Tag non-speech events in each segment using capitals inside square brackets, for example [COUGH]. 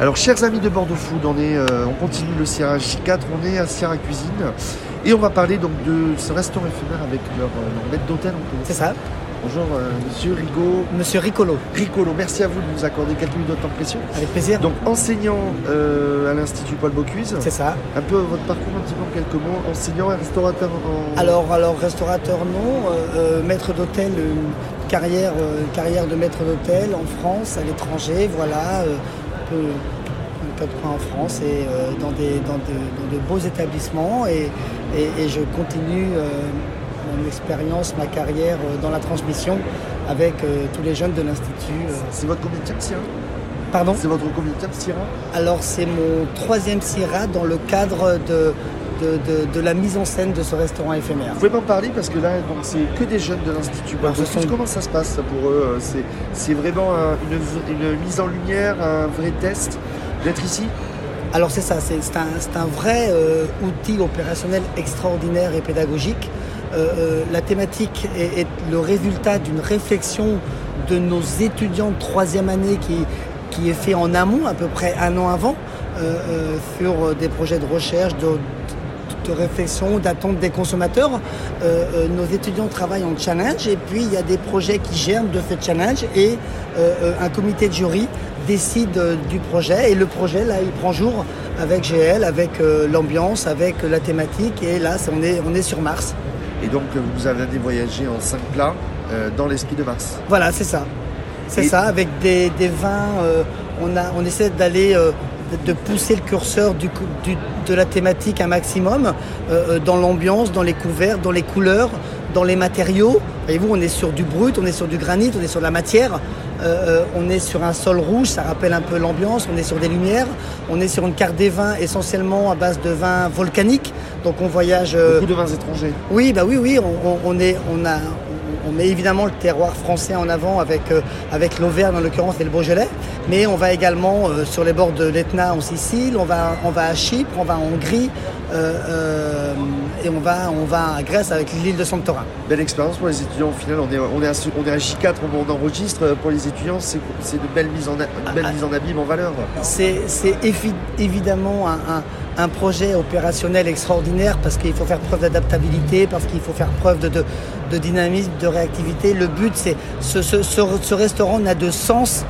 Alors, chers amis de Bordeaux Food, on, est, euh, on continue le Sierra J4, on est à Sierra Cuisine et on va parler donc de ce restaurant éphémère avec leur, euh, leur maître d'hôtel. C'est ça, Bonjour, euh, monsieur Rigaud. Monsieur Ricolo, Ricolo, merci à vous de nous accorder quelques minutes de temps précieux. avec plaisir. Donc, enseignant euh, à l'Institut Paul Bocuse, C'est ça. un peu votre parcours un petit peu en quelques mots. Enseignant et restaurateur en. Alors, alors restaurateur non, euh, maître d'hôtel, une carrière, de maître d'hôtel en France, à l'étranger, voilà, peu, un peu en France et euh, dans, des, dans, de, dans de beaux établissements et, et- et je continue euh, mon expérience, ma carrière euh, dans la transmission avec tous les jeunes de l'Institut. C'est votre combien de Sierra? Pardon? C'est votre combien de Sierra? Alors c'est mon troisième CIRA dans le cadre de, de, de- de la mise en scène de ce restaurant éphémère. Vous pouvez m'en parler parce que là, c'est que des jeunes de l'Institut sont- Comment ça se passe pour eux euh, C'est, vraiment un- une, une mise en lumière, un vrai test d'être ici? Alors c'est ça, c'est un, vrai euh, outil opérationnel extraordinaire et pédagogique. Euh, euh, la thématique est, est le résultat d'une réflexion de nos étudiants de troisième année qui, qui est fait en amont, à peu près un an avant, euh, euh, sur des projets de recherche, de, de réflexion, d'attente des consommateurs. Euh, euh, nos étudiants travaillent en challenge et puis il y a des projets qui germent de ce challenge et euh, un comité de jury décide du projet et le projet là il prend jour avec GL, avec l'ambiance, avec la thématique et là on est, on est sur Mars. Et donc, vous avez voyager en cinq plats euh, dans l'esprit de Mars. Voilà, c'est ça. C'est Et- ça, avec des, des vins, euh, on, a, on essaie d'aller, euh, de pousser le curseur du, cou- du- de la thématique un maximum, euh, euh, dans l'ambiance, dans les couverts, dans les couleurs, dans les matériaux. Voyez-vous, on est sur du brut, on est sur du granit, on est sur de la matière, euh, on est sur un sol rouge, ça rappelle un peu l'ambiance, on est sur des lumières, on est sur une carte des vins essentiellement à base de vins volcaniques, donc on voyage... euh, Beaucoup de vins étrangers. oui, bah oui, oui, on est, on a, on met évidemment le terroir français en avant avec, euh, avec l'Auvergne en l'occurrence et le Beaujolais, mais on va également euh, sur les bords de l'Etna en Sicile, on va à Chypre, on va en Hongrie euh, euh, et on va, on va à Grèce avec l'île de Santorin. Belle expérience pour les étudiants. Au final, on est, on est, à, on est à J4, on, enregistre. Pour les étudiants, c'est, c'est de belles mises en, Ah, mises en abîme en valeur. C'est c'est évi- évidemment un, un- un projet opérationnel extraordinaire parce qu'il faut faire preuve d'adaptabilité, parce qu'il faut faire preuve de, de- de dynamisme, de réactivité. Le but, c'est ce, ce- ce- ce restaurant n'a de sens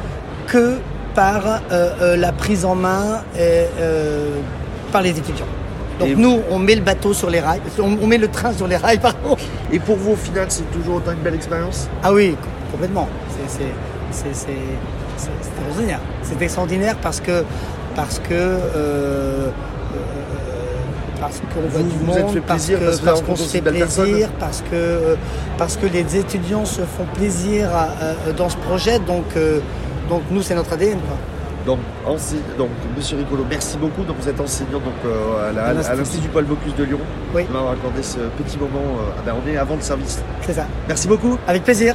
que par euh, euh, la prise en main et, euh, par les étudiants. Donc Et- nous, on met le bateau sur les rails, on, met le train sur les rails, [LAUGHS] pardon. Et pour vous, au final, c'est toujours autant une belle expérience? Ah oui, com- complètement. C'est- extraordinaire. C'est extraordinaire parce que parce que euh, euh, parce qu'on voit du monde, parce qu'on se fait plaisir, parce que euh, parce que les étudiants se font plaisir à- à- dans ce projet. Donc euh, donc nous c'est notre ADN. Quoi. Donc, Monsieur Ricolo, merci beaucoup. Donc, vous êtes enseignant donc, euh, à, l'Institut. Paul Bocuse de Lyon. Oui. Vous m'avoir accordé ce petit moment. euh, ben, on est avant le service. C'est ça. Merci beaucoup. Avec plaisir.